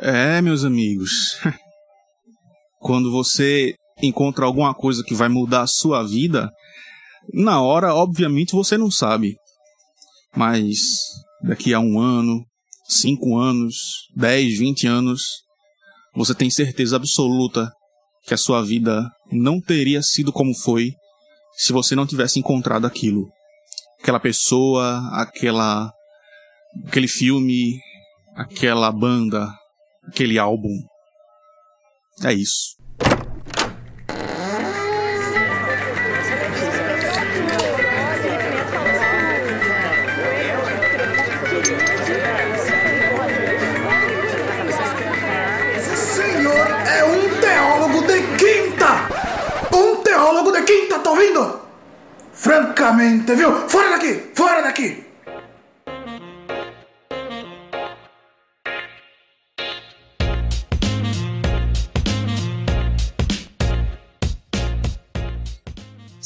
É, meus amigos. Quando você encontra alguma coisa que vai mudar a sua vida, na hora, obviamente, você não sabe. Mas daqui a um ano, cinco anos, dez, vinte anos, você tem certeza absoluta que a sua vida não teria sido como foi se você não tivesse encontrado aquilo. Aquela pessoa, aquela aquele filme, aquela banda, aquele álbum. É isso. é teólogo de quinta, tá ouvindo? Francamente, viu? Fora daqui! Fora daqui!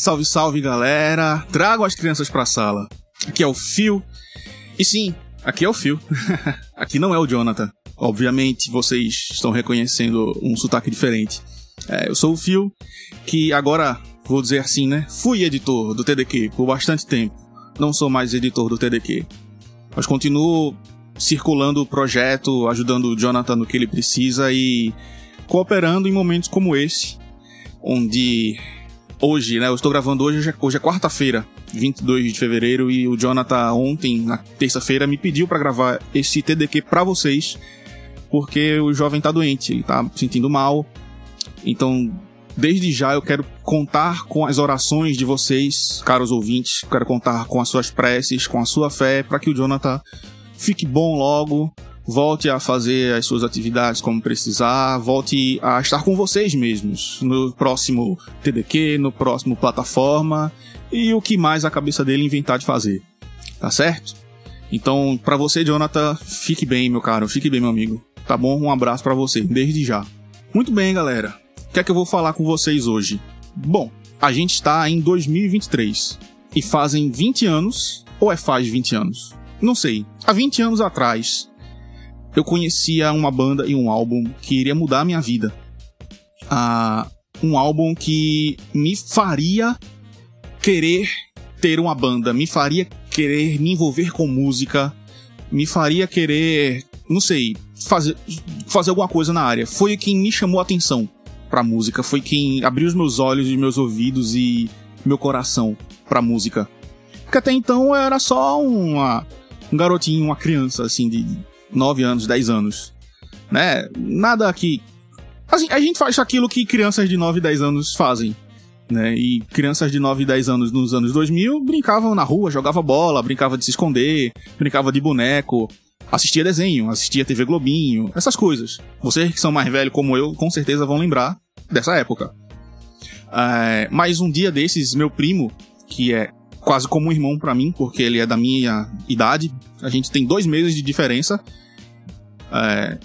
Salve, salve galera! Trago as crianças pra sala. Aqui é o Phil. E sim, aqui é o Phil. aqui não é o Jonathan. Obviamente vocês estão reconhecendo um sotaque diferente. É, eu sou o Phil, que agora, vou dizer assim, né? Fui editor do TDQ por bastante tempo. Não sou mais editor do TDQ. Mas continuo circulando o projeto, ajudando o Jonathan no que ele precisa e cooperando em momentos como esse, onde hoje, né? Eu estou gravando hoje, hoje é, é quarta-feira, 22 de fevereiro, e o Jonathan ontem, na terça-feira, me pediu para gravar esse TDQ para vocês, porque o jovem tá doente, ele tá sentindo mal. Então, desde já eu quero contar com as orações de vocês, caros ouvintes, quero contar com as suas preces, com a sua fé, para que o Jonathan fique bom logo, volte a fazer as suas atividades como precisar, volte a estar com vocês mesmos no próximo TDQ, no próximo plataforma e o que mais a cabeça dele inventar de fazer. Tá certo? Então, para você, Jonathan, fique bem, meu caro, fique bem, meu amigo. Tá bom? Um abraço para você, desde já. Muito bem, galera. O que é que eu vou falar com vocês hoje? Bom, a gente está em 2023 e fazem 20 anos, ou é faz 20 anos? Não sei. Há 20 anos atrás, eu conhecia uma banda e um álbum que iria mudar a minha vida. Ah, um álbum que me faria querer ter uma banda, me faria querer me envolver com música, me faria querer, não sei, fazer, fazer alguma coisa na área. Foi quem me chamou a atenção pra música, foi quem abriu os meus olhos e meus ouvidos e meu coração pra música. Porque até então eu era só uma, um garotinho, uma criança, assim, de 9 anos, 10 anos. Né? Nada que. Assim, a gente faz aquilo que crianças de 9 e 10 anos fazem. Né? E crianças de 9 e 10 anos nos anos 2000 brincavam na rua, jogava bola, brincava de se esconder, brincava de boneco, assistia desenho, assistia TV Globinho, essas coisas. Vocês que são mais velhos como eu, com certeza vão lembrar dessa época. É, mas um dia desses, meu primo, que é quase como um irmão para mim, porque ele é da minha idade, a gente tem dois meses de diferença. É,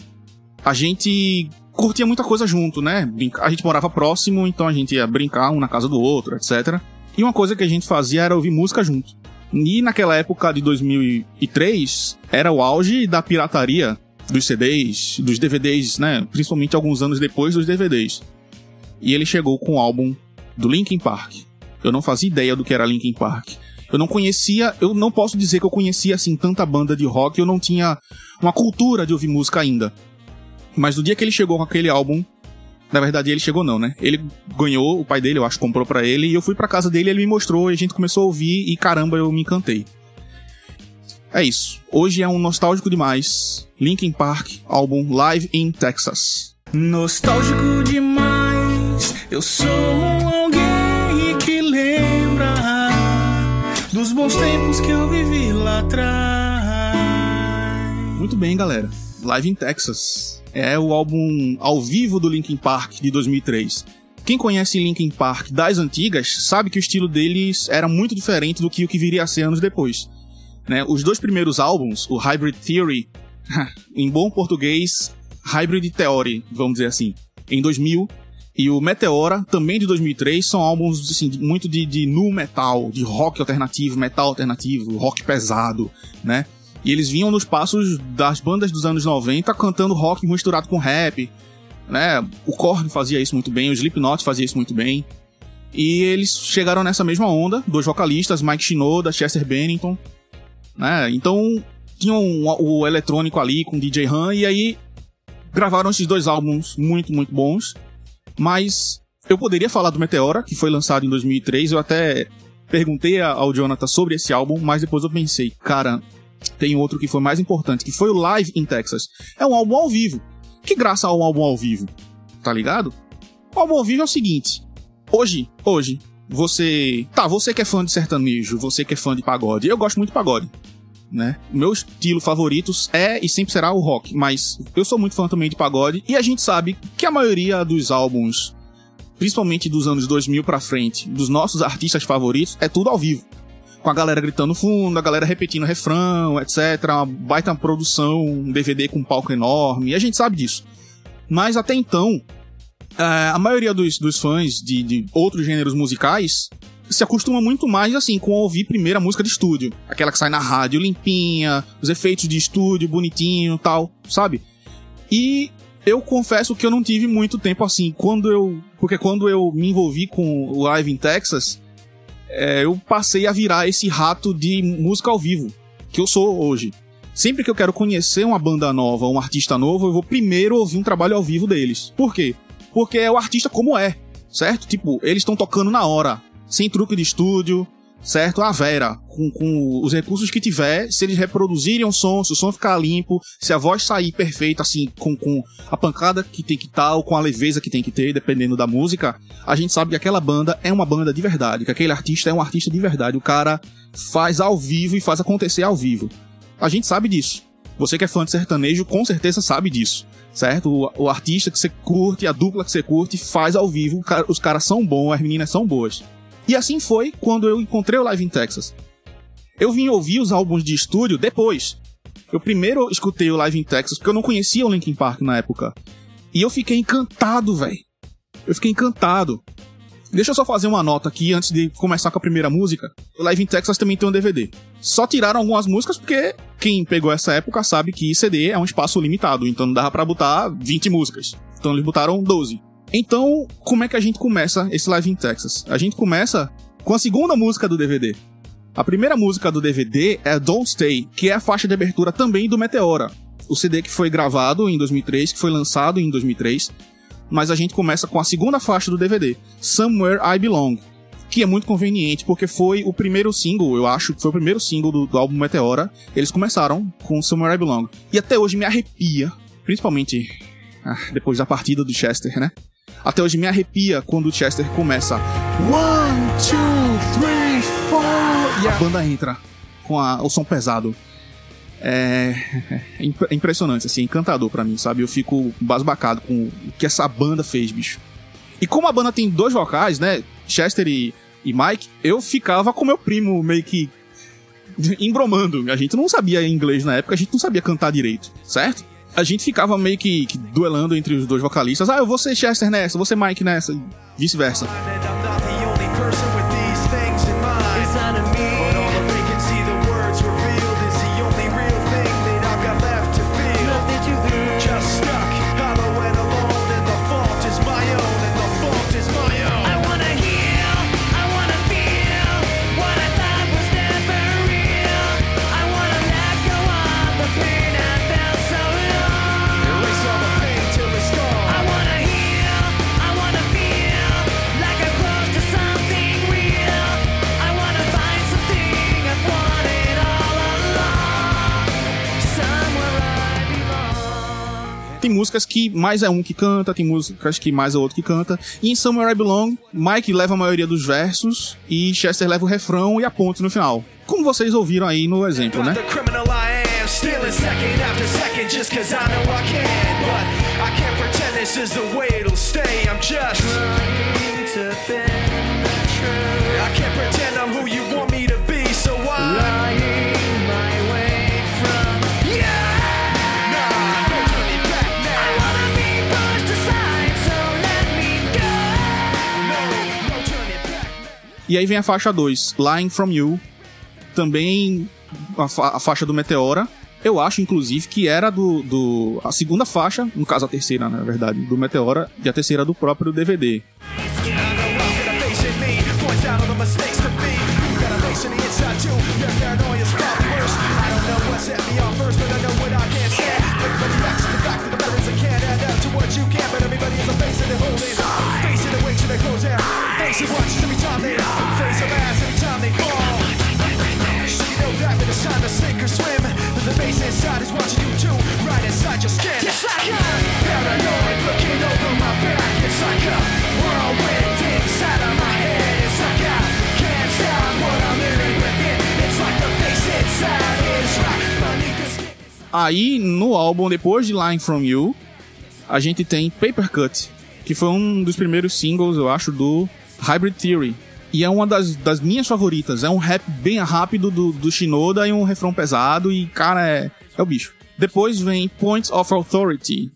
a gente curtia muita coisa junto, né? A gente morava próximo, então a gente ia brincar um na casa do outro, etc. E uma coisa que a gente fazia era ouvir música junto. E naquela época de 2003, era o auge da pirataria dos CDs, dos DVDs, né? Principalmente alguns anos depois dos DVDs. E ele chegou com o álbum do Linkin Park. Eu não fazia ideia do que era Linkin Park. Eu não conhecia, eu não posso dizer que eu conhecia assim tanta banda de rock, eu não tinha uma cultura de ouvir música ainda. Mas no dia que ele chegou com aquele álbum, na verdade ele chegou não, né? Ele ganhou, o pai dele, eu acho, comprou para ele e eu fui para casa dele, ele me mostrou e a gente começou a ouvir e caramba, eu me encantei. É isso. Hoje é um nostálgico demais. Linkin Park, álbum Live in Texas. Nostálgico demais, eu sou alguém bons tempos que eu vivi lá atrás. Muito bem, galera. Live in Texas é o álbum ao vivo do Linkin Park de 2003. Quem conhece Linkin Park das antigas sabe que o estilo deles era muito diferente do que o que viria a ser anos depois. Né? Os dois primeiros álbuns, o Hybrid Theory, em bom português, Hybrid Theory, vamos dizer assim, em 2000, e o Meteora, também de 2003, são álbuns assim, muito de, de nu metal, de rock alternativo, metal alternativo, rock pesado, né? E eles vinham nos passos das bandas dos anos 90 cantando rock misturado com rap, né? O Korn fazia isso muito bem, o Slipknot fazia isso muito bem. E eles chegaram nessa mesma onda, dois vocalistas, Mike Shinoda, Chester Bennington, né? Então, tinham o, eletrônico ali com DJ Han e aí gravaram esses dois álbuns muito, muito bons. Mas eu poderia falar do Meteora, que foi lançado em 2003, eu até perguntei ao Jonathan sobre esse álbum, mas depois eu pensei, cara, tem outro que foi mais importante, que foi o Live in Texas. É um álbum ao vivo. Que graça ao álbum ao vivo, tá ligado? O álbum ao vivo é o seguinte: hoje, hoje, você. Tá, você que é fã de sertanejo, você que é fã de pagode, eu gosto muito de pagode. Né? Meu estilo favorito é e sempre será o rock, mas eu sou muito fã também de pagode e a gente sabe que a maioria dos álbuns, principalmente dos anos 2000 para frente, dos nossos artistas favoritos, é tudo ao vivo com a galera gritando fundo, a galera repetindo refrão, etc. Uma baita produção, um DVD com um palco enorme, a gente sabe disso. Mas até então, é, a maioria dos, dos fãs de, de outros gêneros musicais se acostuma muito mais assim com ouvir primeiro a música de estúdio, aquela que sai na rádio limpinha, os efeitos de estúdio bonitinho, tal, sabe? E eu confesso que eu não tive muito tempo assim, quando eu, porque quando eu me envolvi com o Live in Texas, é, eu passei a virar esse rato de música ao vivo, que eu sou hoje. Sempre que eu quero conhecer uma banda nova, um artista novo, eu vou primeiro ouvir um trabalho ao vivo deles. Por quê? Porque é o artista como é, certo? Tipo, eles estão tocando na hora, sem truque de estúdio, certo? A Vera, com, com os recursos que tiver, se eles reproduzirem o som, se o som ficar limpo, se a voz sair perfeita, assim, com, com a pancada que tem que ou com a leveza que tem que ter, dependendo da música, a gente sabe que aquela banda é uma banda de verdade, que aquele artista é um artista de verdade. O cara faz ao vivo e faz acontecer ao vivo. A gente sabe disso. Você que é fã de sertanejo, com certeza sabe disso, certo? O, o artista que você curte, a dupla que você curte, faz ao vivo, os caras são bons, as meninas são boas. E assim foi quando eu encontrei o Live in Texas. Eu vim ouvir os álbuns de estúdio depois. Eu primeiro escutei o Live in Texas porque eu não conhecia o Linkin Park na época. E eu fiquei encantado, velho. Eu fiquei encantado. Deixa eu só fazer uma nota aqui antes de começar com a primeira música. O Live in Texas também tem um DVD. Só tiraram algumas músicas porque quem pegou essa época sabe que CD é um espaço limitado, então não dava para botar 20 músicas. Então eles botaram 12. Então, como é que a gente começa esse Live in Texas? A gente começa com a segunda música do DVD. A primeira música do DVD é Don't Stay, que é a faixa de abertura também do Meteora. O CD que foi gravado em 2003, que foi lançado em 2003. Mas a gente começa com a segunda faixa do DVD, Somewhere I Belong, que é muito conveniente porque foi o primeiro single, eu acho que foi o primeiro single do, do álbum Meteora. Eles começaram com Somewhere I Belong. E até hoje me arrepia, principalmente ah, depois da partida do Chester, né? Até hoje me arrepia quando o Chester começa One, two, three, four e a banda entra com a, o som pesado. É, é impressionante, assim, encantador para mim, sabe? Eu fico basbacado com o que essa banda fez, bicho. E como a banda tem dois vocais, né? Chester e, e Mike, eu ficava com meu primo meio que embromando. A gente não sabia inglês na época, a gente não sabia cantar direito, certo? A gente ficava meio que, que, duelando entre os dois vocalistas. Ah, eu vou ser Chester nessa, eu vou ser Mike nessa, e vice-versa. Músicas que mais é um que canta, tem músicas que mais é outro que canta. E em Somewhere I Belong, Mike leva a maioria dos versos e Chester leva o refrão e a ponte no final. Como vocês ouviram aí no exemplo, né? E aí vem a faixa 2, Lying From You, também a, fa a faixa do Meteora. Eu acho, inclusive, que era do, do. A segunda faixa, no caso a terceira, na verdade, do Meteora, e a terceira do próprio DVD. Aí, no álbum, depois de Line From You, a gente tem Paper Cut, que foi um dos primeiros singles, eu acho, do Hybrid Theory. E é uma das, das minhas favoritas. É um rap bem rápido do, do Shinoda e um refrão pesado. E, cara, é, é o bicho. Depois vem Points of Authority.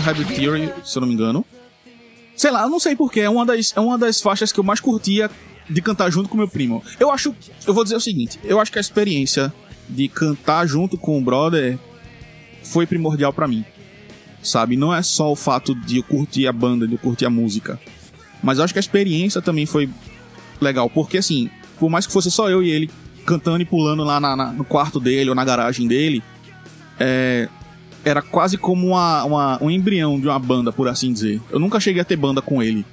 Do Hybrid Theory, se eu não me engano. Sei lá, eu não sei porquê, é uma das, é uma das faixas que eu mais curtia de cantar junto com meu primo. Eu acho, eu vou dizer o seguinte, eu acho que a experiência de cantar junto com o brother foi primordial para mim. Sabe, não é só o fato de eu curtir a banda, de eu curtir a música, mas eu acho que a experiência também foi legal, porque assim, por mais que fosse só eu e ele cantando e pulando lá na, na, no quarto dele ou na garagem dele, é, era quase como uma, uma, um embrião de uma banda, por assim dizer. Eu nunca cheguei a ter banda com ele.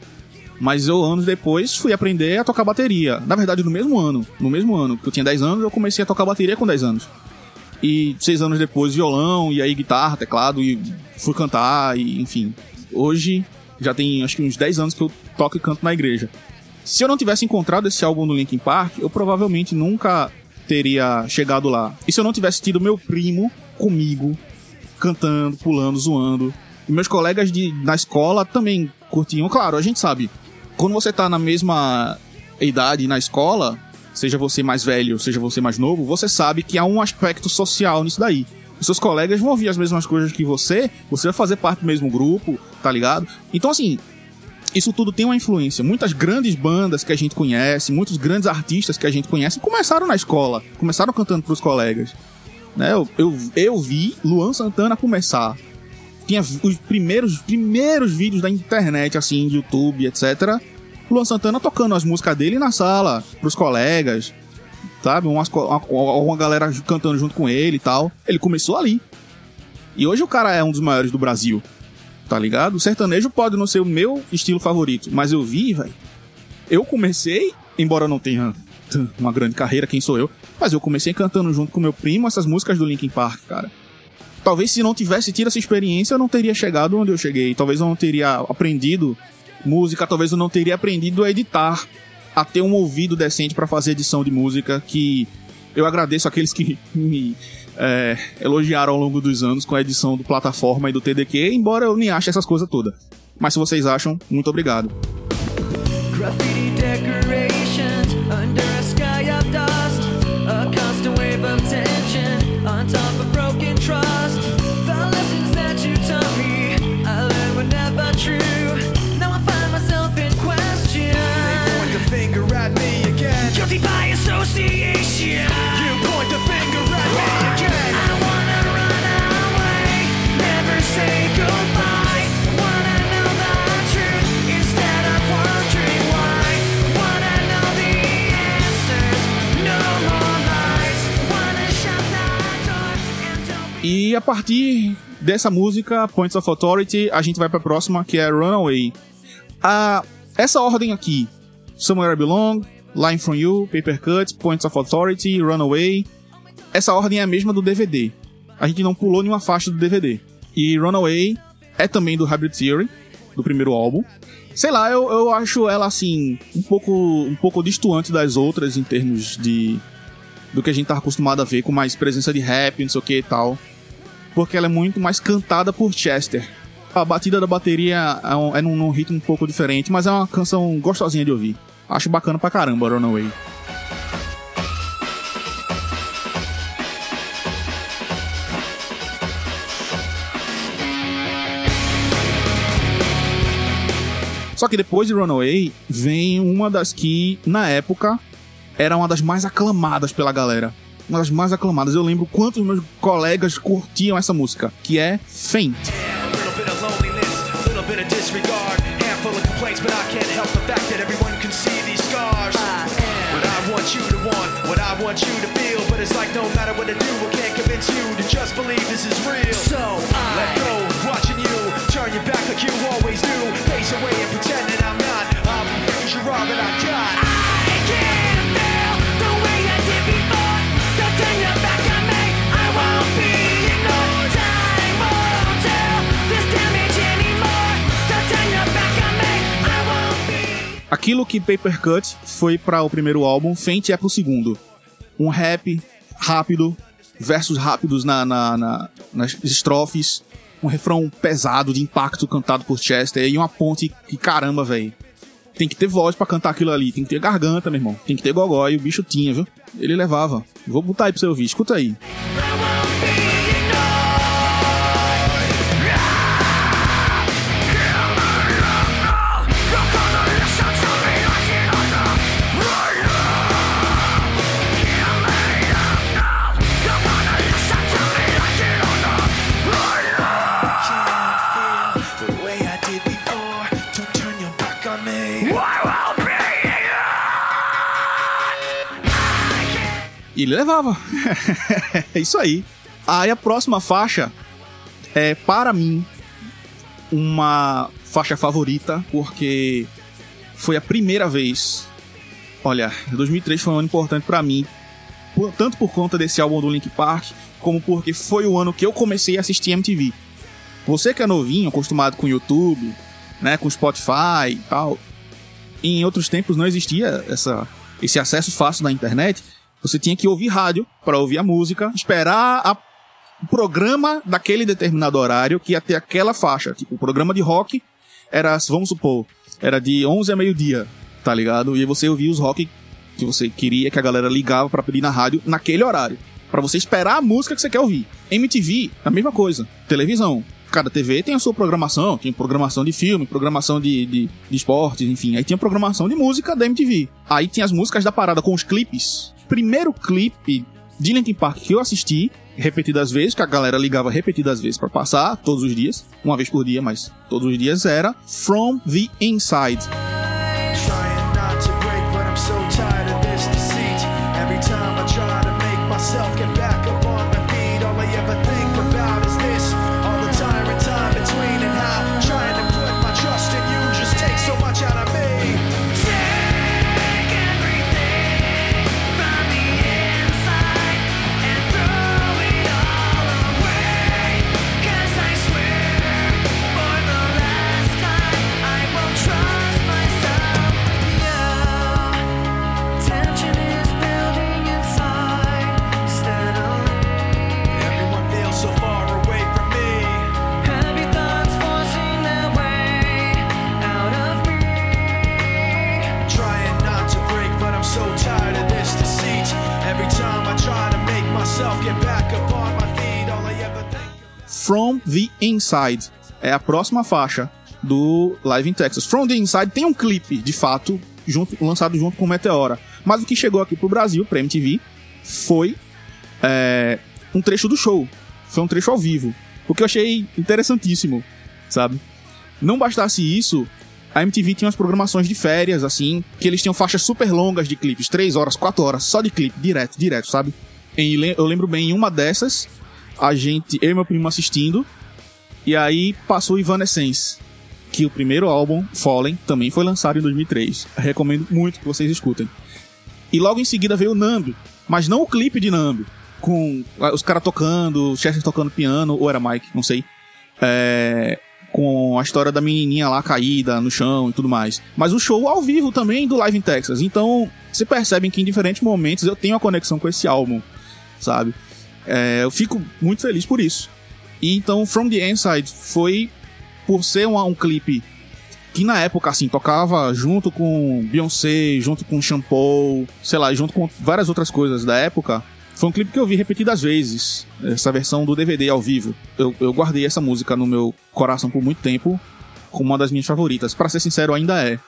Mas eu, anos depois, fui aprender a tocar bateria. Na verdade, no mesmo ano. No mesmo ano, que eu tinha 10 anos, eu comecei a tocar bateria com 10 anos. E seis anos depois, violão, e aí guitarra, teclado, e fui cantar, e enfim. Hoje, já tem acho que uns 10 anos que eu toco e canto na igreja. Se eu não tivesse encontrado esse álbum no Linkin Park, eu provavelmente nunca teria chegado lá. E se eu não tivesse tido meu primo comigo cantando, pulando, zoando. E meus colegas de, na escola também curtiam. Claro, a gente sabe, quando você tá na mesma idade na escola, seja você mais velho, seja você mais novo, você sabe que há um aspecto social nisso daí. Os seus colegas vão ouvir as mesmas coisas que você, você vai fazer parte do mesmo grupo, tá ligado? Então, assim, isso tudo tem uma influência. Muitas grandes bandas que a gente conhece, muitos grandes artistas que a gente conhece começaram na escola, começaram cantando pros colegas. Né? Eu, eu, eu vi Luan Santana começar. Tinha os primeiros, primeiros vídeos da internet, assim, de YouTube, etc. Luan Santana tocando as músicas dele na sala, pros colegas, sabe? Uma, uma, uma galera cantando junto com ele e tal. Ele começou ali. E hoje o cara é um dos maiores do Brasil, tá ligado? O sertanejo pode não ser o meu estilo favorito, mas eu vi, velho. Eu comecei, embora não tenha uma grande carreira, quem sou eu? Mas eu comecei cantando junto com meu primo essas músicas do Linkin Park, cara. Talvez se não tivesse tido essa experiência, eu não teria chegado onde eu cheguei. Talvez eu não teria aprendido música, talvez eu não teria aprendido a editar, a ter um ouvido decente para fazer edição de música, que eu agradeço aqueles que me é, elogiaram ao longo dos anos com a edição do plataforma e do TDQ, embora eu nem ache essas coisas todas. Mas se vocês acham, muito obrigado. Graffiti decorations under partir dessa música, Points of Authority, a gente vai pra próxima, que é Runaway. A, essa ordem aqui, Somewhere I Belong, Line From You, Paper Cut, Points of Authority, Runaway, essa ordem é a mesma do DVD. A gente não pulou nenhuma faixa do DVD. E Runaway é também do Hybrid Theory, do primeiro álbum. Sei lá, eu, eu acho ela assim, um pouco, um pouco distoante das outras em termos de do que a gente tá acostumado a ver, com mais presença de rap, não sei o que e tal. Porque ela é muito mais cantada por Chester. A batida da bateria é, um, é num, num ritmo um pouco diferente, mas é uma canção gostosinha de ouvir. Acho bacana pra caramba, Runaway. Só que depois de Runaway vem uma das que, na época, era uma das mais aclamadas pela galera. Uma das mais aclamadas. Eu lembro quantos meus colegas curtiam essa música, que é Faint. A little bit of loneliness, little bit of disregard. Handful of complaints, but I help Aquilo que Paper Cut foi para o primeiro álbum, Faint é pro segundo. Um rap rápido, versos rápidos na, na- na- nas estrofes, um refrão pesado de impacto cantado por Chester e uma ponte que caramba, velho. Tem que ter voz pra cantar aquilo ali, tem que ter garganta, meu irmão. Tem que ter gogó e o bicho tinha, viu? Ele levava. Vou botar aí pra você ouvir, escuta aí. I E ele levava. é isso aí. Aí a próxima faixa é, para mim, uma faixa favorita, porque foi a primeira vez. Olha, 2003 foi um ano importante pra mim, por- tanto por conta desse álbum do Link Park, como porque foi o ano que eu comecei a assistir MTV. Você que é novinho, acostumado com YouTube, né, com Spotify e tal, em outros tempos não existia essa, esse acesso fácil na internet. Você tinha que ouvir rádio para ouvir a música, esperar a- o programa daquele determinado horário que ia ter aquela faixa. Tipo, o programa de rock era, vamos supor, era de 11 a meio-dia, tá ligado? E você ouvia os rock que você queria que a galera ligava para pedir na rádio naquele horário. Pra você esperar a música que você quer ouvir. MTV, a mesma coisa. Televisão. Cada TV tem a sua programação. Tinha programação de filme, programação de, de, de esportes, enfim. Aí tinha programação de música da MTV. Aí tinha as músicas da parada com os clipes. Primeiro clipe de Linkin Park que eu assisti, repetidas vezes, que a galera ligava repetidas vezes pra passar, todos os dias. Uma vez por dia, mas todos os dias era From the Inside. Break, so deceit. Every time I try to make myself get From the Inside é a próxima faixa do Live in Texas. From the Inside tem um clipe, de fato, junto, lançado junto com Meteora. Mas o que chegou aqui pro Brasil, pra MTV, foi é, um trecho do show. Foi um trecho ao vivo. O que eu achei interessantíssimo, sabe? Não bastasse isso, a MTV tinha umas programações de férias, assim, que eles tinham faixas super longas de clipes, 3 horas, 4 horas, só de clipe, direto, direto, sabe? Eu lembro bem, em uma dessas, a gente, eu e meu primo assistindo, e aí passou Evanescence, que o primeiro álbum, Fallen, também foi lançado em 2003. Recomendo muito que vocês escutem. E logo em seguida veio Nambi, mas não o clipe de Nambi, com ah, os caras tocando, o Chester tocando piano, ou era Mike, não sei. É, com a história da menininha lá caída no chão e tudo mais. Mas o show ao vivo também do Live in Texas. Então, você percebe que em diferentes momentos eu tenho a conexão com esse álbum, sabe? É, eu fico muito feliz por isso. E então, From the Inside foi por ser um, clipe que na época, assim, tocava junto com Beyoncé, junto com Shampoo, sei lá, junto com várias outras coisas da época. Foi um clipe que eu vi repetidas vezes, essa versão do DVD ao vivo. Eu, eu guardei essa música no meu coração por muito tempo, como uma das minhas favoritas. Pra ser sincero, ainda é.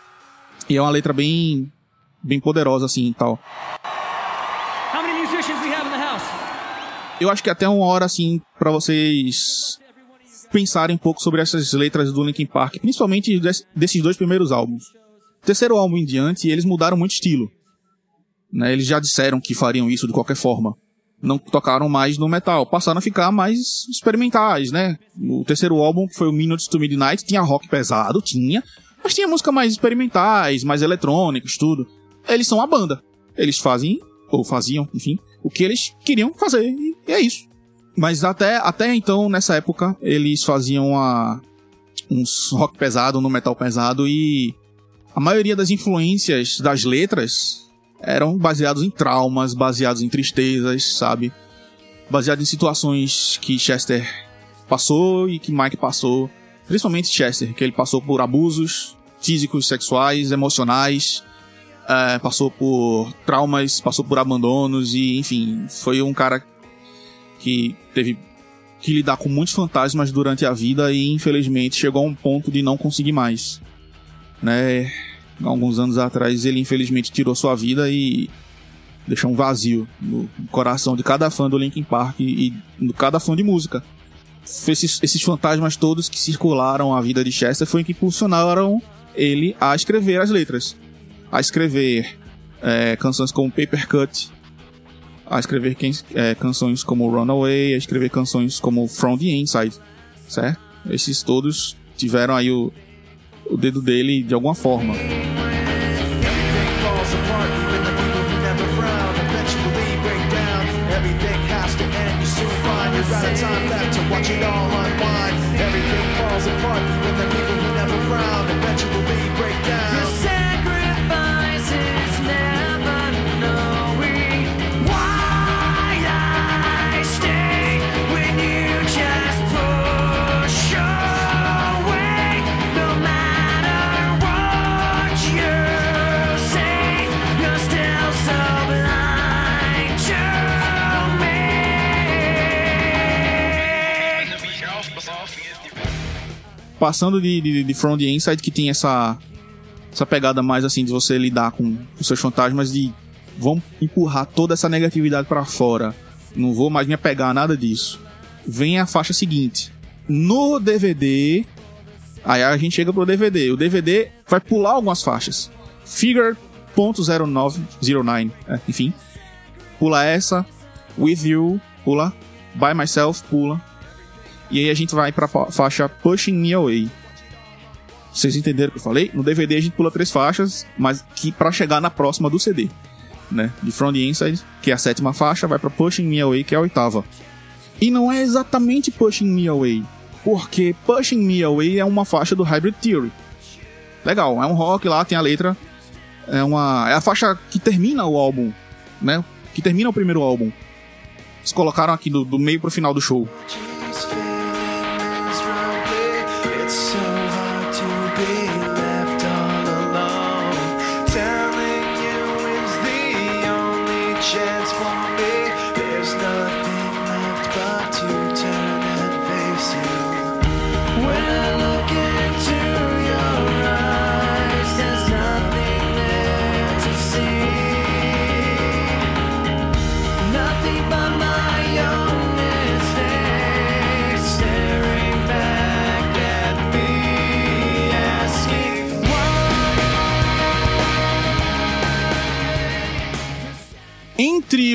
E é uma letra bem, bem poderosa, assim, e tal. Eu acho que até uma hora, assim, pra vocês pensarem um pouco sobre essas letras do Linkin Park, principalmente des- desses dois primeiros álbuns. Terceiro álbum em diante, eles mudaram muito estilo. Né? Eles já disseram que fariam isso de qualquer forma. Não tocaram mais no metal, passaram a ficar mais experimentais, né? O terceiro álbum, que foi o Minutes to Midnight, tinha rock pesado, tinha, mas tinha música mais experimentais, mais eletrônicos, tudo. Eles são a banda. Eles fazem, ou faziam, enfim, o que eles queriam fazer, e é isso. Mas até, até então, nessa época, eles faziam a, uns rock pesado no metal pesado e a maioria das influências das letras eram baseados em traumas, baseados em tristezas, sabe? Baseado em situações que Chester passou e que Mike passou. Principalmente Chester, que ele passou por abusos físicos, sexuais, emocionais, eh, passou por traumas, passou por abandonos e, enfim, foi um cara que teve que lidar com muitos fantasmas durante a vida e infelizmente chegou a um ponto de não conseguir mais. Né? Alguns anos atrás ele infelizmente tirou sua vida e deixou um vazio no coração de cada fã do Linkin Park e de cada fã de música. Esses, esses fantasmas todos que circularam a vida de Chester foi que impulsionaram ele a escrever as letras. A escrever é, canções como Paper Cut, a escrever é, canções como Runaway, a escrever canções como From the Inside, certo? Esses todos tiveram aí o, o dedo dele de alguma forma. Passando de, de, de From the Inside, que tem essa, essa pegada mais assim de você lidar com os seus fantasmas de vamos empurrar toda essa negatividade pra fora. Não vou mais me apegar a nada disso. Vem a faixa seguinte. No DVD, aí a gente chega pro DVD. O DVD vai pular algumas faixas. Figure .0909, é, enfim. Pula essa. With You, pula. By Myself, pula. E aí a gente vai pra fa- faixa Pushing Me Away. Vocês entenderam o que eu falei? No DVD a gente pula três faixas, mas que para chegar na próxima do CD, né? De From the Inside, que é a sétima faixa, vai pra Pushing Me Away, que é a oitava. E não é exatamente Pushing Me Away, porque Pushing Me Away é uma faixa do Hybrid Theory. Legal, é um rock lá, tem a letra. É uma é a faixa que termina o álbum, né? Que termina o primeiro álbum. Eles colocaram aqui do, do meio pro final do show.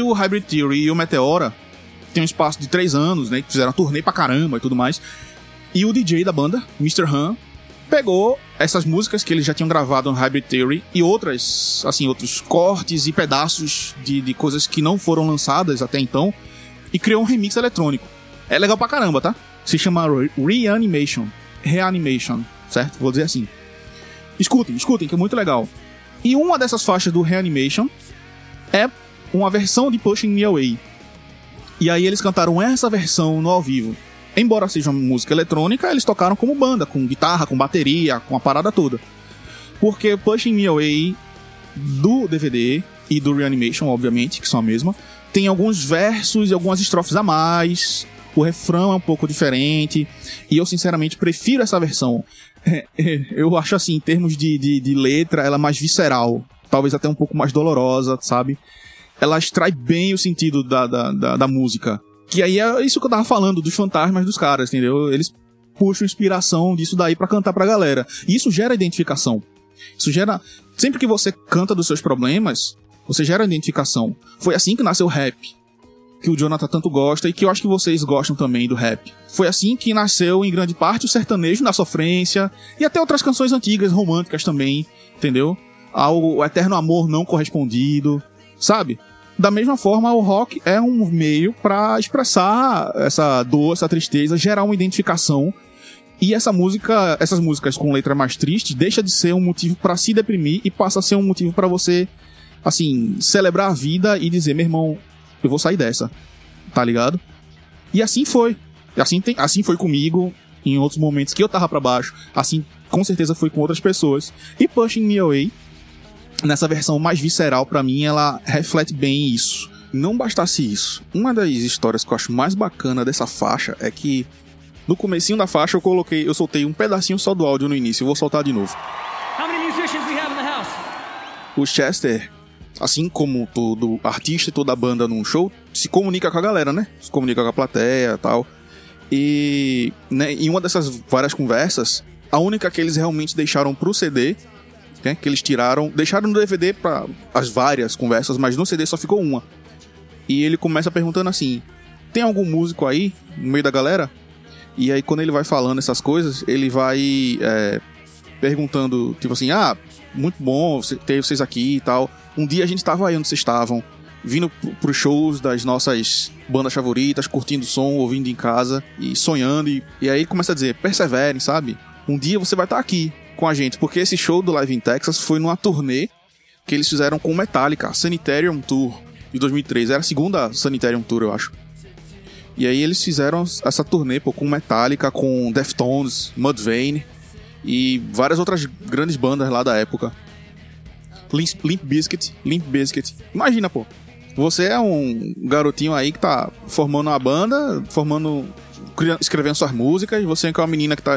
O Hybrid Theory e o Meteora, tem um espaço de três anos, né? Que fizeram turnê pra caramba e tudo mais. E o DJ da banda, Mr. Han, pegou essas músicas que eles já tinham gravado no Hybrid Theory e outras, assim, outros cortes e pedaços de, de coisas que não foram lançadas até então e criou um remix eletrônico. É legal pra caramba, tá? Se chama Re- Reanimation. Reanimation, certo? Vou dizer assim. Escutem, escutem, que é muito legal. E uma dessas faixas do Reanimation é uma versão de Pushing Me Away. E aí eles cantaram essa versão no ao vivo. Embora seja uma música eletrônica, eles tocaram como banda, com guitarra, com bateria, com a parada toda. Porque Pushing Me Away do DVD e do Reanimation, obviamente, que são a mesma, tem alguns versos e algumas estrofes a mais. O refrão é um pouco diferente. E eu, sinceramente, prefiro essa versão. Eu acho assim, em termos de, de, de letra, ela é mais visceral. Talvez até um pouco mais dolorosa, sabe? Ela extrai bem o sentido da, da, da, da música. Que aí é isso que eu tava falando dos fantasmas dos caras, entendeu? Eles puxam inspiração disso daí pra cantar pra galera. E isso gera identificação. Isso gera. Sempre que você canta dos seus problemas, você gera identificação. Foi assim que nasceu o rap. Que o Jonathan tanto gosta e que eu acho que vocês gostam também do rap. Foi assim que nasceu, em grande parte, o sertanejo na sofrência e até outras canções antigas, românticas também, entendeu? Ao eterno amor não correspondido, sabe? Da mesma forma, o rock é um meio para expressar essa dor, essa tristeza, gerar uma identificação. E essa música, essas músicas com letra mais triste, deixa de ser um motivo para se deprimir e passa a ser um motivo para você, assim, celebrar a vida e dizer, meu irmão, eu vou sair dessa. Tá ligado? E assim foi. Assim, tem, assim foi comigo em outros momentos que eu tava para baixo. Assim, com certeza foi com outras pessoas. E Pushing Me Away nessa versão mais visceral, pra mim, ela reflete bem isso. Não bastasse isso, uma das histórias que eu acho mais bacana dessa faixa é que no comecinho da faixa eu coloquei, eu soltei um pedacinho só do áudio no início, eu vou soltar de novo. How many musicians we have in the house? O Chester, assim como todo artista e toda banda num show, se comunica com a galera, né? Se comunica com a plateia e tal. E né, em uma dessas várias conversas, a única que eles realmente deixaram pro CD né, que eles tiraram, deixaram no DVD para as várias conversas, mas no CD só ficou uma. E ele começa perguntando assim: tem algum músico aí no meio da galera? E aí quando ele vai falando essas coisas, ele vai é, perguntando tipo assim: ah, muito bom ter vocês aqui e tal. Um dia a gente estava aí onde vocês estavam, vindo pros shows das nossas bandas favoritas, curtindo o som, ouvindo em casa e sonhando. E, e aí começa a dizer: perseverem, sabe? Um dia você vai estar aqui com a gente, porque esse show do Live in Texas foi numa turnê que eles fizeram com Metallica, Sanitarium Tour, de 2003. Era a segunda Sanitarium Tour, eu acho. E aí eles fizeram essa turnê pô, com Metallica, com Deftones, Mudvayne e várias outras grandes bandas lá da época. Limp, Bizkit, Limp Bizkit. Imagina, pô. Você é um garotinho aí que tá formando uma banda, formando escrevendo suas músicas, você é uma menina que tá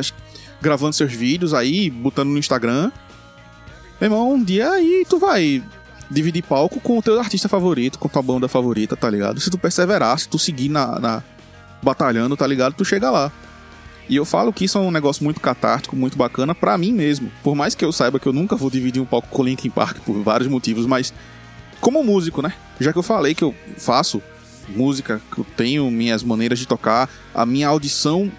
gravando seus vídeos aí, botando no Instagram. Meu irmão, um dia aí tu vai dividir palco com o teu artista favorito, com tua banda favorita, tá ligado? Se tu perseverar, se tu seguir na, na batalhando, tá ligado? Tu chega lá. E eu falo que isso é um negócio muito catártico, muito bacana pra mim mesmo. Por mais que eu saiba que eu nunca vou dividir um palco com o Linkin Park por vários motivos, mas como músico, né? Já que eu falei que eu faço música, que eu tenho minhas maneiras de tocar, a minha audição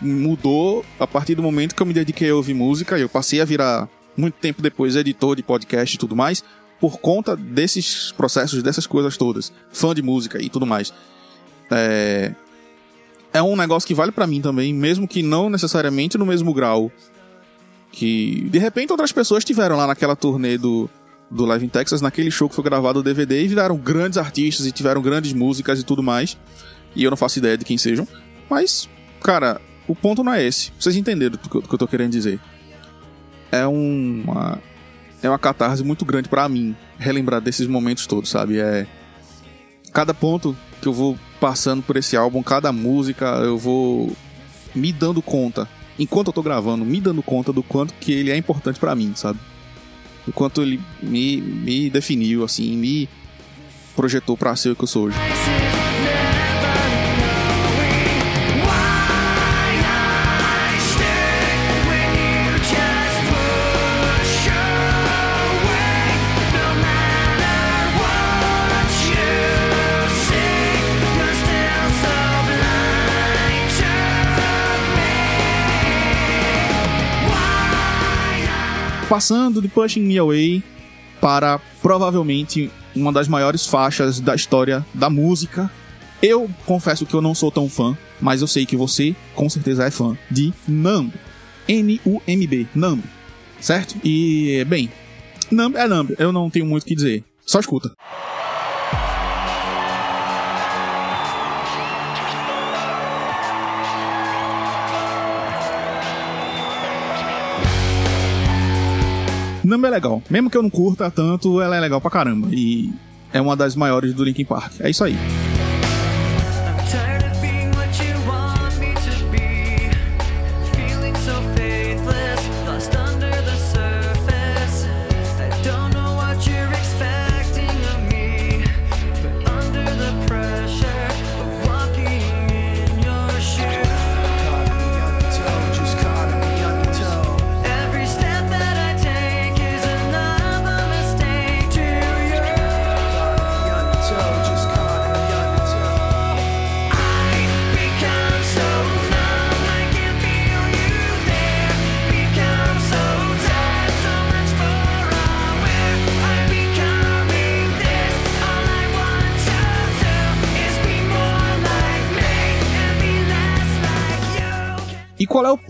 mudou a partir do momento que eu me dediquei a ouvir música. Eu passei a virar, muito tempo depois, editor de podcast e tudo mais, por conta desses processos, dessas coisas todas. Fã de música e tudo mais. É, é um negócio que vale para mim também, mesmo que não necessariamente no mesmo grau. Que de repente outras pessoas tiveram lá naquela turnê do, do Live in Texas, naquele show que foi gravado o DVD e viraram grandes artistas e tiveram grandes músicas e tudo mais. E eu não faço ideia de quem sejam. Mas Cara, o ponto não é esse. Vocês entenderam o que eu tô querendo dizer. É uma. É uma catarse muito grande para mim relembrar desses momentos todos, sabe? É. Cada ponto que eu vou passando por esse álbum, cada música, eu vou me dando conta, enquanto eu tô gravando, me dando conta do quanto que ele é importante para mim, sabe? Do quanto ele me, me definiu, assim, me projetou pra ser o que eu sou hoje. Passando de Pushing Me Away para provavelmente uma das maiores faixas da história da música. Eu confesso que eu não sou tão fã, mas eu sei que você com certeza é fã de Numb. N-U-M-B, Numb. Certo? E, bem, Numb é Numb, eu não tenho muito o que dizer. Só escuta. Numb é legal. Mesmo que eu não curta tanto, ela é legal pra caramba. E é uma das maiores do Linkin Park. É isso aí.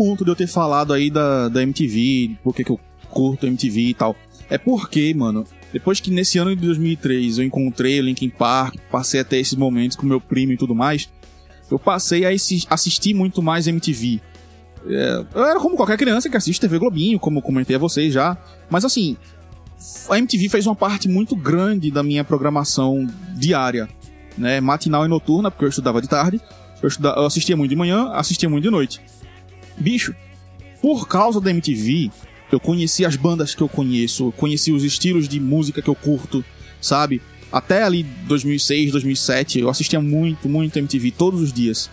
Qual o ponto de eu ter falado aí da, da MTV, por que eu curto MTV e tal? É porque, mano, depois que nesse ano de 2003 eu encontrei o Linkin Park, passei até esses momentos com meu primo e tudo mais, eu passei a assistir muito mais MTV. É, eu era como qualquer criança que assiste TV Globinho, como comentei a vocês já. Mas assim, a MTV fez uma parte muito grande da minha programação diária, né? Matinal e noturna, porque eu estudava de tarde. Eu, estuda- eu assistia muito de manhã, assistia muito de noite. Bicho, por causa da MTV, eu conheci as bandas que eu conheço, conheci os estilos de música que eu curto, sabe? Até ali 2006, 2007, eu assistia muito, muito MTV todos os dias.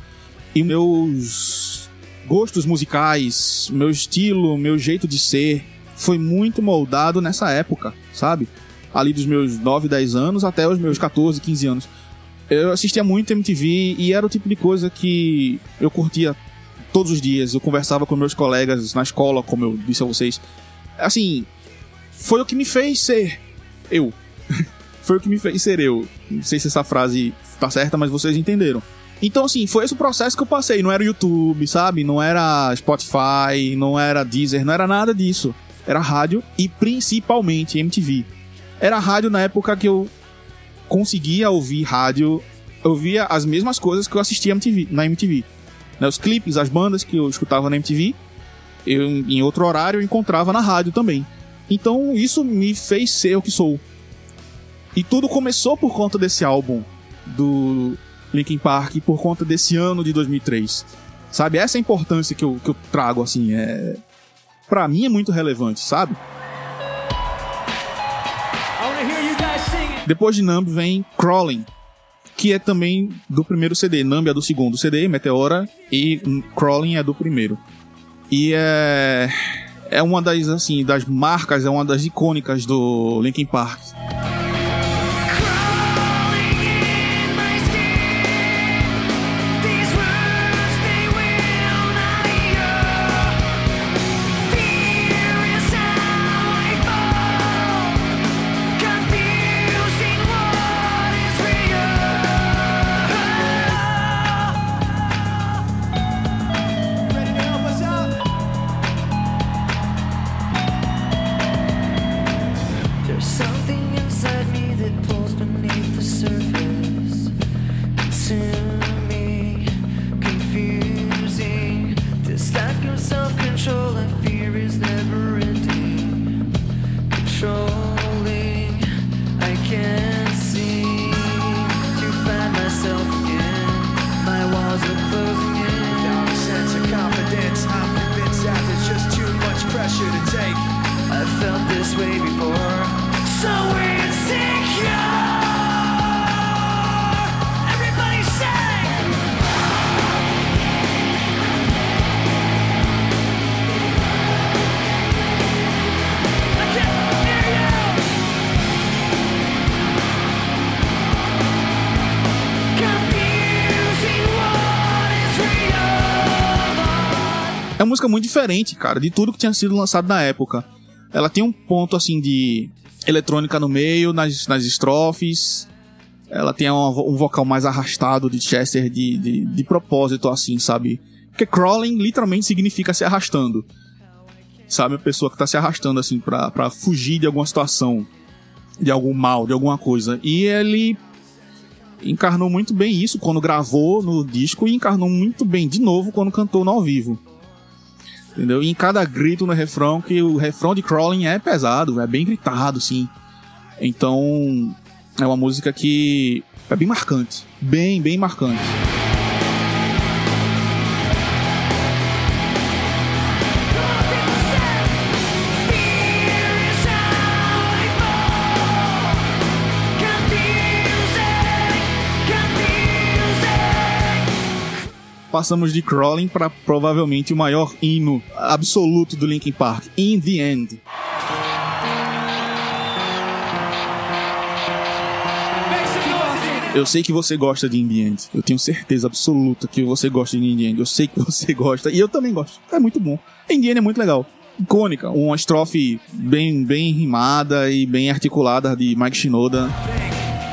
E meus gostos musicais, meu estilo, meu jeito de ser foi muito moldado nessa época, sabe? Ali dos meus 9, 10 anos até os meus 14, 15 anos. Eu assistia muito MTV e era o tipo de coisa que eu curtia todos os dias. Eu conversava com meus colegas na escola, como eu disse a vocês. Assim, foi o que me fez ser eu. foi o que me fez ser eu. Não sei se essa frase tá certa, mas vocês entenderam. Então, assim, foi esse o processo que eu passei. Não era YouTube, sabe? Não era Spotify, não era Deezer, não era nada disso. Era rádio e principalmente MTV. Era rádio na época que eu conseguia ouvir rádio, eu via as mesmas coisas que eu assistia MTV, na MTV. Né, os clipes, as bandas que eu escutava na MTV, eu, em outro horário eu encontrava na rádio também. Então isso me fez ser o que sou. E tudo começou por conta desse álbum do Linkin Park, por conta desse ano de 2003. Sabe, essa é a importância que eu, que eu trago, assim, é... Pra mim é muito relevante, sabe? Depois de Numb vem Crawling, que é também do primeiro CD. Numb é do segundo CD, Meteora, e Crawling é do primeiro. E é é uma das assim, das marcas, é uma das icônicas do Linkin Park. É uma música muito diferente, cara, de tudo que tinha sido lançado na época. Ela tem um ponto assim de eletrônica no meio, nas, nas estrofes. Ela tem uma um vocal mais arrastado de Chester de, de, de propósito, assim, sabe? Porque crawling literalmente significa se arrastando. Sabe? A pessoa que tá se arrastando, assim, pra, pra fugir de alguma situação, de algum mal, de alguma coisa. E ele encarnou muito bem isso quando gravou no disco e encarnou muito bem de novo quando cantou no ao vivo. Entendeu? E em cada grito no refrão, que o refrão de Crawling é pesado, é bem gritado, sim. Então, é uma música que é bem marcante, bem, bem marcante. Passamos de Crawling para provavelmente o maior hino absoluto do Linkin Park, In the End. Eu sei que você gosta de In the End. Eu tenho certeza absoluta que você gosta de In the End. Eu sei que você gosta. E eu também gosto. É muito bom. In the End é muito legal. Icônica. Uma estrofe bem, bem rimada e bem articulada de Mike Shinoda.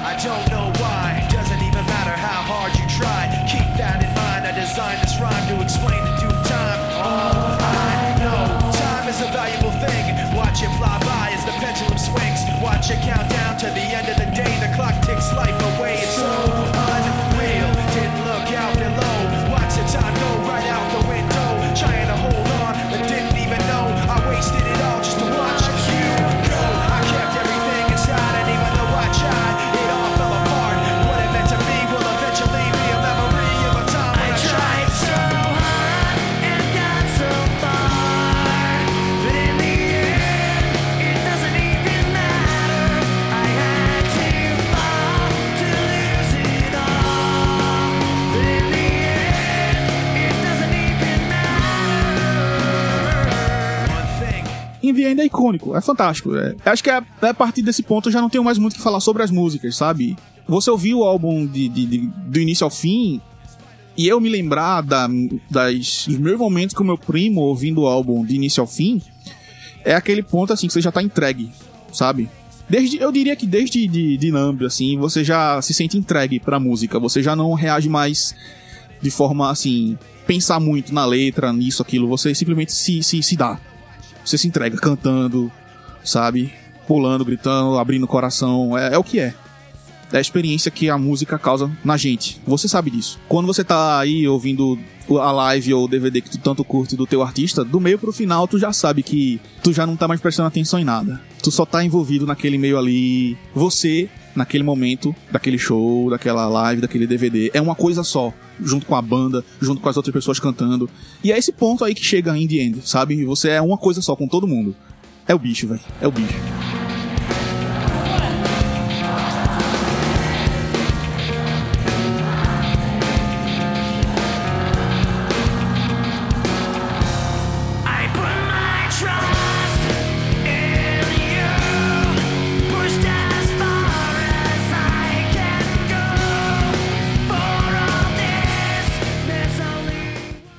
I don't know é é fantástico. É. Acho que a, a partir desse ponto eu já não tenho mais muito o que falar sobre as músicas, sabe? Você ouviu o álbum de, de- de- do início ao fim e eu me lembrar da, das, dos meus momentos com meu primo ouvindo o álbum de início ao fim é aquele ponto assim que você já tá entregue, sabe? Desde, eu diria que desde de, de assim, você já se sente entregue pra música, você já não reage mais de forma assim, pensar muito na letra, nisso, aquilo, você simplesmente se, se, se dá. Você se entrega cantando, sabe? Pulando, gritando, abrindo o coração. É, é o que é. É a experiência que a música causa na gente. Você sabe disso. Quando você tá aí ouvindo a live ou o DVD que tu tanto curte do teu artista, do meio pro final tu já sabe que tu já não tá mais prestando atenção em nada. Tu só tá envolvido naquele meio ali. Você, naquele momento, daquele show, daquela live, daquele DVD, é uma coisa só. Junto com a banda, junto com as outras pessoas cantando. E é esse ponto aí que chega in the end, sabe? Você é uma coisa só com todo mundo. É o bicho, velho. É o bicho.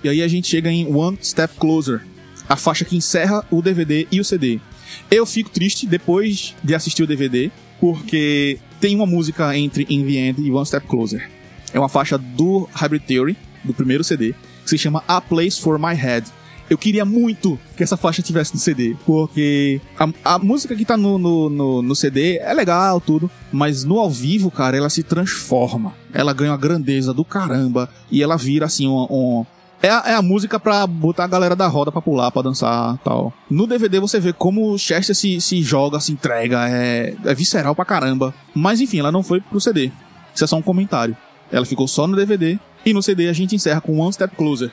E aí a gente chega em One Step Closer, a faixa que encerra o DVD e o CD. Eu fico triste depois de assistir o DVD, porque tem uma música entre In the End e One Step Closer. É uma faixa do Hybrid Theory, do primeiro CD, que se chama A Place for My Head. Eu queria muito que essa faixa tivesse no CD, porque a, a música que tá no, no, no, no CD é legal, tudo, mas no ao vivo, cara, ela se transforma. Ela ganha uma grandeza do caramba e ela vira assim um, um é a, é a música pra botar a galera da roda pra pular, pra dançar tal. No DVD você vê como Chester se, se joga, se entrega, é, é visceral pra caramba. Mas enfim, ela não foi pro CD. Isso é só um comentário. Ela ficou só no DVD e no CD a gente encerra com One Step Closer.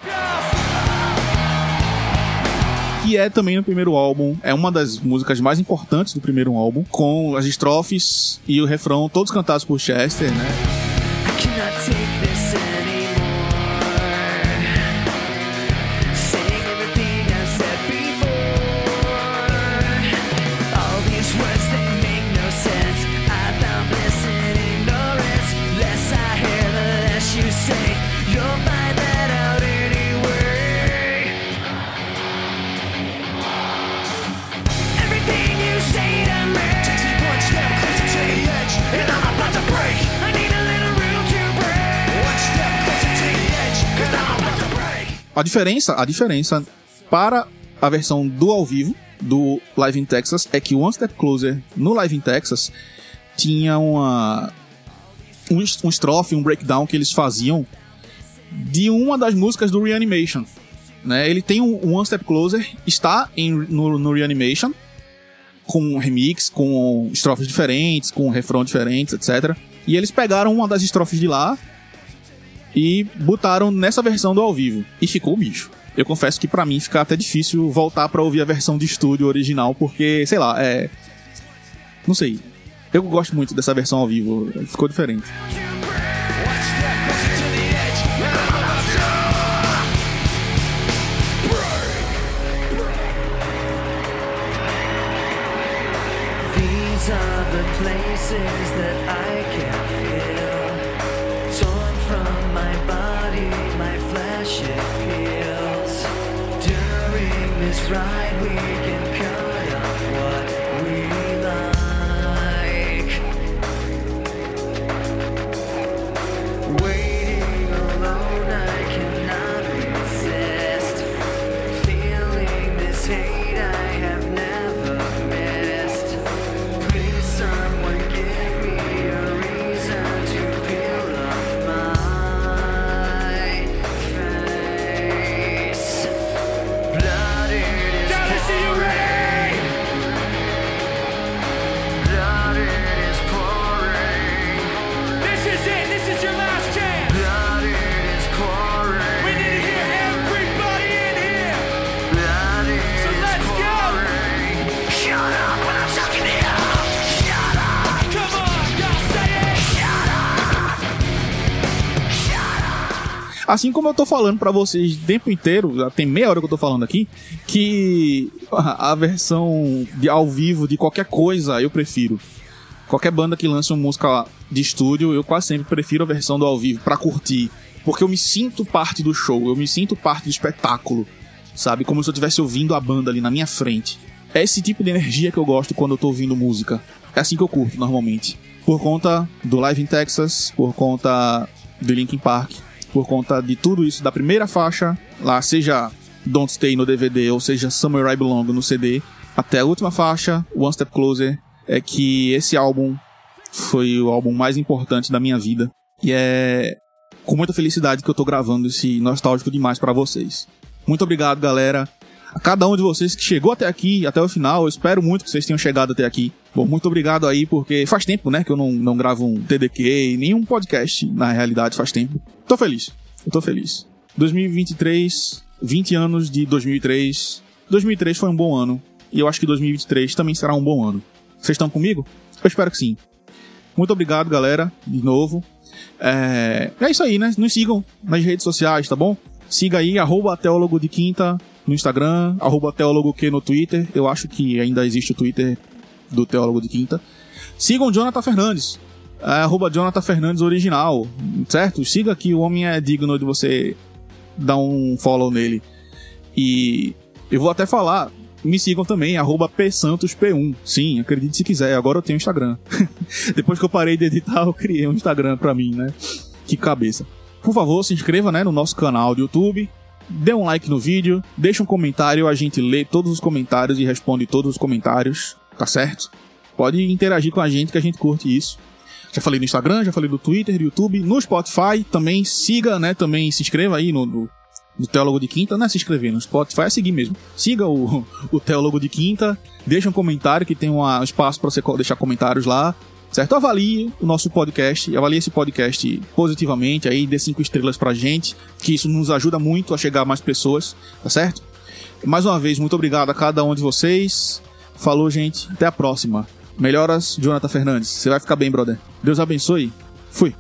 Que é também no primeiro álbum, é uma das músicas mais importantes do primeiro álbum, com as estrofes e o refrão todos cantados por Chester, né? Diferença, a diferença para a versão do ao vivo do Live in Texas é que o One Step Closer no Live in Texas tinha uma um, um estrofe, um breakdown que eles faziam de uma das músicas do Reanimation. né? Ele tem um, um One Step Closer, está em, no, no Reanimation, com um remix, com estrofes diferentes, com refrão diferentes, etc. E eles pegaram uma das estrofes de lá e botaram nessa versão do ao vivo. E ficou o bicho. Eu confesso que pra mim fica até difícil voltar pra ouvir a versão de estúdio original, porque, sei lá, é. Não sei. Eu gosto muito dessa versão ao vivo, ficou diferente. Places that I can right. Assim como eu tô falando pra vocês o tempo inteiro, já tem meia hora que eu tô falando aqui, que a versão de ao vivo de qualquer coisa eu prefiro. Qualquer banda que lance uma música de estúdio, eu quase sempre prefiro a versão do ao vivo pra curtir, porque eu me sinto parte do show, eu me sinto parte do espetáculo, sabe? Como se eu estivesse ouvindo a banda ali na minha frente. É esse tipo de energia que eu gosto quando eu tô ouvindo música. É assim que eu curto normalmente. Por conta do Live in Texas, por conta do Linkin Park, por conta de tudo isso, da primeira faixa, lá seja Don't Stay no DVD ou seja Somewhere I Belong no CD, até a última faixa, One Step Closer, é que esse álbum foi o álbum mais importante da minha vida. E é com muita felicidade que eu tô gravando esse nostálgico demais pra vocês. Muito obrigado, galera. A cada um de vocês que chegou até aqui, até o final, eu espero muito que vocês tenham chegado até aqui. Bom, muito obrigado aí, porque faz tempo, né, que eu não, não gravo um TDQ, nenhum podcast, na realidade, faz tempo. Tô feliz. Eu tô feliz. 2023, 20 anos de 2003. 2003 foi um bom ano. E eu acho que 2023 também será um bom ano. Vocês estão comigo? Eu espero que sim. Muito obrigado, galera, de novo. É, é isso aí, né? Nos sigam nas redes sociais, tá bom? Siga aí, arroba teólogo de quinta no Instagram, arroba teólogo que no Twitter. Eu acho que ainda existe o Twitter do Teólogo de Quinta. Sigam Jonathan Fernandes, é, arroba Jonathan Fernandes original, certo? Siga que o homem é digno de você dar um follow nele. E eu vou até falar, me sigam também, arroba psantosp1. Sim, acredite se quiser, agora eu tenho Instagram. Depois que eu parei de editar, eu criei um Instagram pra mim, né? Que cabeça. Por favor, se inscreva né, no nosso canal do YouTube. Dê um like no vídeo, deixa um comentário, a gente lê todos os comentários e responde todos os comentários, tá certo? Pode interagir com a gente que a gente curte isso. Já falei no Instagram, já falei no Twitter, no YouTube, no Spotify, também siga, né? Também se inscreva aí no, no, no Teólogo de Quinta, não é se inscrever, no Spotify é seguir mesmo. Siga o, o Teólogo de Quinta, deixa um comentário que tem uma- um espaço para você deixar comentários lá, certo? Avalie o nosso podcast, avalie esse podcast positivamente, aí dê cinco estrelas pra gente, que isso nos ajuda muito a chegar a mais pessoas, tá certo? Mais uma vez, muito obrigado a cada um de vocês. Falou, gente. Até a próxima. Melhoras, Jonathan Fernandes. Você vai ficar bem, brother. Deus abençoe. Fui.